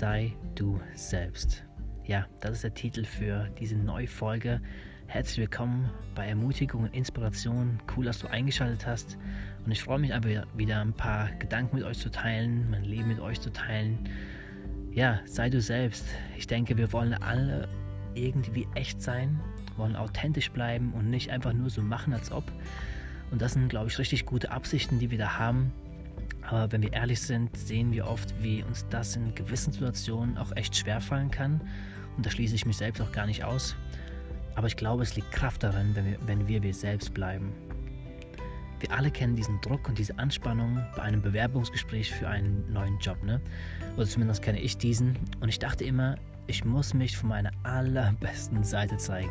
Sei du selbst. Ja, das ist der Titel für diese neue Folge. Herzlich willkommen bei Ermutigung und Inspiration. Cool, dass du eingeschaltet hast. Und ich freue mich einfach wieder ein paar Gedanken mit euch zu teilen, mein Leben mit euch zu teilen. Ja, sei du selbst. Ich denke, wir wollen alle irgendwie echt sein, wollen authentisch bleiben und nicht einfach nur so machen, als ob. Und das sind, glaube ich, richtig gute Absichten, die wir da haben. Aber wenn wir ehrlich sind, sehen wir oft, wie uns das in gewissen Situationen auch echt schwer fallen kann. Und da schließe ich mich selbst auch gar nicht aus. Aber ich glaube, es liegt Kraft darin, wenn wir, wenn wir wir selbst bleiben. Wir alle kennen diesen Druck und diese Anspannung bei einem Bewerbungsgespräch für einen neuen Job, ne? Oder zumindest kenne ich diesen. Und ich dachte immer, ich muss mich von meiner allerbesten Seite zeigen.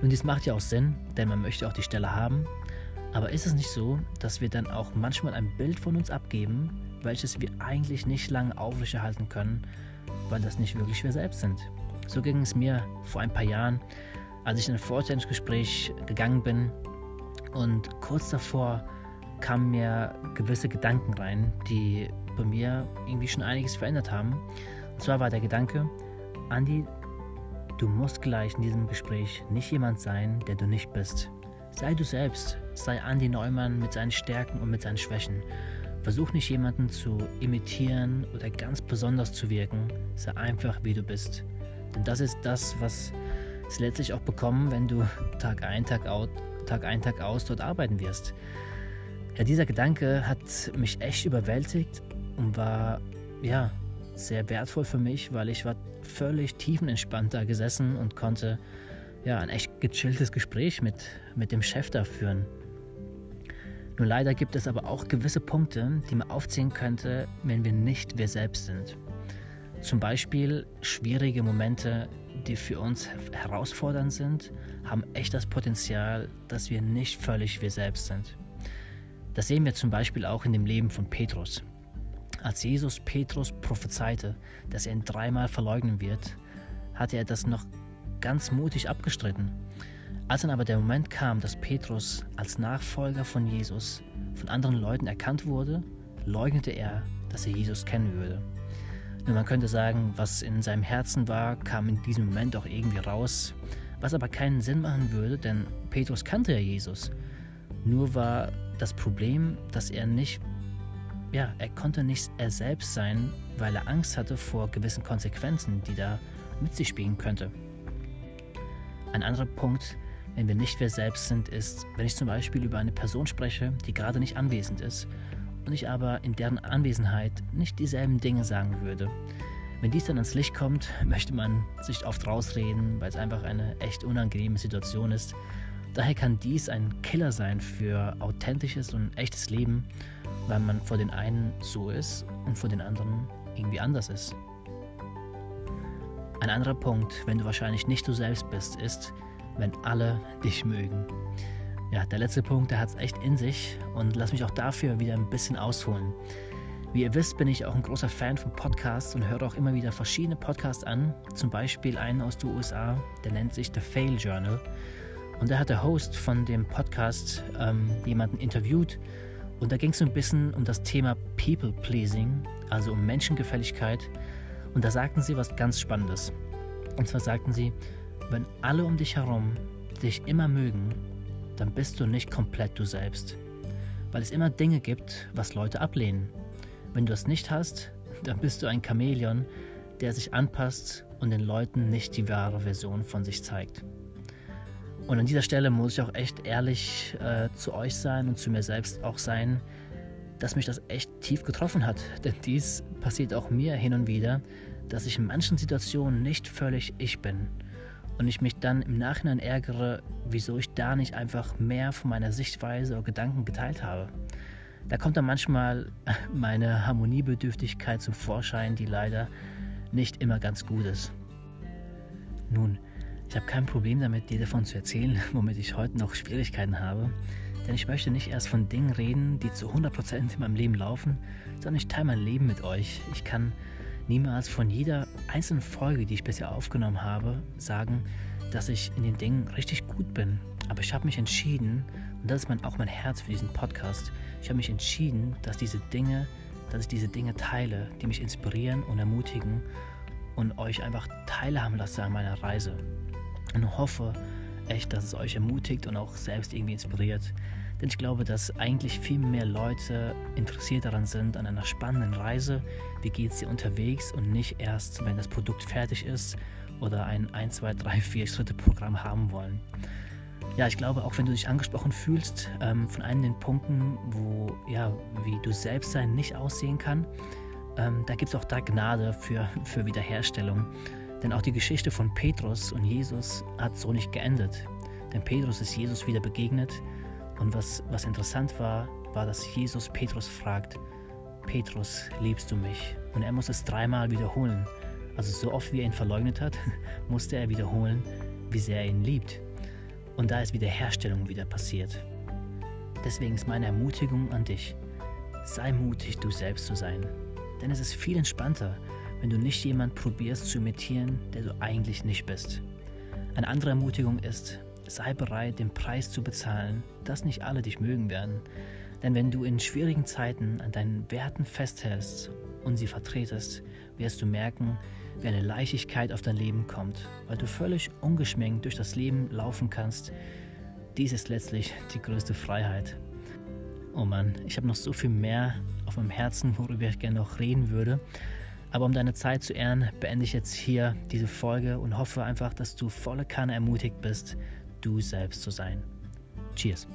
Nun, dies macht ja auch Sinn, denn man möchte auch die Stelle haben. Aber ist es nicht so, dass wir dann auch manchmal ein Bild von uns abgeben, welches wir eigentlich nicht lange aufrechterhalten können, weil das nicht wirklich wir selbst sind? So ging es mir vor ein paar Jahren, als ich in ein Vorstellungsgespräch gegangen bin und kurz davor kamen mir gewisse Gedanken rein, die bei mir irgendwie schon einiges verändert haben. Und zwar war der Gedanke, Andi, du musst gleich in diesem Gespräch nicht jemand sein, der du nicht bist. Sei du selbst, sei Andy Neumann mit seinen Stärken und mit seinen Schwächen. Versuch nicht jemanden zu imitieren oder ganz besonders zu wirken, sei einfach wie du bist. Denn das ist das, was es letztlich auch bekommen, wenn du Tag ein, Tag, out, Tag ein, Tag aus dort arbeiten wirst. Ja, dieser Gedanke hat mich echt überwältigt und war ja sehr wertvoll für mich, weil ich war völlig tiefenentspannt da gesessen und konnte ja, ein echt gechilltes Gespräch mit, mit dem Chef da führen. Nur leider gibt es aber auch gewisse Punkte, die man aufziehen könnte, wenn wir nicht wir selbst sind. Zum Beispiel schwierige Momente, die für uns herausfordernd sind, haben echt das Potenzial, dass wir nicht völlig wir selbst sind. Das sehen wir zum Beispiel auch in dem Leben von Petrus. Als Jesus Petrus prophezeite, dass er ihn dreimal verleugnen wird, hatte er das noch ganz mutig abgestritten. Als dann aber der Moment kam, dass Petrus als Nachfolger von Jesus von anderen Leuten erkannt wurde, leugnete er, dass er Jesus kennen würde. Nun, man könnte sagen, was in seinem Herzen war, kam in diesem Moment auch irgendwie raus, was aber keinen Sinn machen würde, denn Petrus kannte ja Jesus. Nur war das Problem, dass er nicht, ja, er konnte nicht er selbst sein, weil er Angst hatte vor gewissen Konsequenzen, die da mit sich spielen könnte. Ein anderer Punkt, wenn wir nicht wir selbst sind, ist, wenn ich zum Beispiel über eine Person spreche, die gerade nicht anwesend ist und ich aber in deren Anwesenheit nicht dieselben Dinge sagen würde. Wenn dies dann ans Licht kommt, möchte man sich oft rausreden, weil es einfach eine echt unangenehme Situation ist. Daher kann dies ein Killer sein für authentisches und echtes Leben, weil man vor den einen so ist und vor den anderen irgendwie anders ist. Ein anderer Punkt, wenn du wahrscheinlich nicht du selbst bist, ist, wenn alle dich mögen. Ja, der letzte Punkt, der hat es echt in sich und lass mich auch dafür wieder ein bisschen ausholen. Wie ihr wisst, bin ich auch ein großer Fan von Podcasts und höre auch immer wieder verschiedene Podcasts an. Zum Beispiel einen aus den USA, der nennt sich The Fail Journal. Und da hat der Host von dem Podcast ähm, jemanden interviewt und da ging es so ein bisschen um das Thema People Pleasing, also um Menschengefälligkeit und da sagten sie was ganz Spannendes. Und zwar sagten sie, wenn alle um dich herum dich immer mögen, dann bist du nicht komplett du selbst. Weil es immer Dinge gibt, was Leute ablehnen. Wenn du es nicht hast, dann bist du ein Chamäleon, der sich anpasst und den Leuten nicht die wahre Version von sich zeigt. Und an dieser Stelle muss ich auch echt ehrlich äh, zu euch sein und zu mir selbst auch sein, dass mich das echt tief getroffen hat. Denn dies passiert auch mir hin und wieder, dass ich in manchen Situationen nicht völlig ich bin. Und ich mich dann im Nachhinein ärgere, wieso ich da nicht einfach mehr von meiner Sichtweise oder Gedanken geteilt habe. Da kommt dann manchmal meine Harmoniebedürftigkeit zum Vorschein, die leider nicht immer ganz gut ist. Nun, ich habe kein Problem damit, dir davon zu erzählen, womit ich heute noch Schwierigkeiten habe. Denn ich möchte nicht erst von Dingen reden, die zu 100% in meinem Leben laufen, sondern ich teile mein Leben mit euch. Ich kann niemals von jeder einzelnen Folge, die ich bisher aufgenommen habe, sagen, dass ich in den Dingen richtig gut bin. Aber ich habe mich entschieden, und das ist mein, auch mein Herz für diesen Podcast, ich habe mich entschieden, dass diese Dinge dass ich diese Dinge teile, die mich inspirieren und ermutigen und euch einfach teilhaben lasse an meiner Reise. Und hoffe echt, dass es euch ermutigt und auch selbst irgendwie inspiriert. Denn ich glaube, dass eigentlich viel mehr Leute interessiert daran sind, an einer spannenden Reise, wie geht es dir unterwegs und nicht erst, wenn das Produkt fertig ist oder ein 1, 2, 3, 4 Schritte Programm haben wollen. Ja, ich glaube, auch wenn du dich angesprochen fühlst ähm, von einem den Punkten, wo, ja, wie du selbst sein nicht aussehen kann, ähm, da gibt es auch da Gnade für, für Wiederherstellung. Denn auch die Geschichte von Petrus und Jesus hat so nicht geendet. Denn Petrus ist Jesus wieder begegnet und was, was interessant war, war, dass Jesus Petrus fragt, Petrus, liebst du mich? Und er muss es dreimal wiederholen. Also so oft wie er ihn verleugnet hat, musste er wiederholen, wie sehr er ihn liebt. Und da ist Wiederherstellung wieder passiert. Deswegen ist meine Ermutigung an dich, sei mutig, du selbst zu sein. Denn es ist viel entspannter, wenn du nicht jemand probierst zu imitieren, der du eigentlich nicht bist. Eine andere Ermutigung ist, sei bereit, den Preis zu bezahlen, dass nicht alle dich mögen werden. Denn wenn du in schwierigen Zeiten an deinen Werten festhältst und sie vertretest, wirst du merken, wie eine Leichtigkeit auf dein Leben kommt, weil du völlig ungeschminkt durch das Leben laufen kannst. Dies ist letztlich die größte Freiheit. Oh Mann, ich habe noch so viel mehr auf meinem Herzen, worüber ich gerne noch reden würde. Aber um deine Zeit zu ehren, beende ich jetzt hier diese Folge und hoffe einfach, dass du volle Kanne ermutigt bist, du selbst zu sein. Cheers.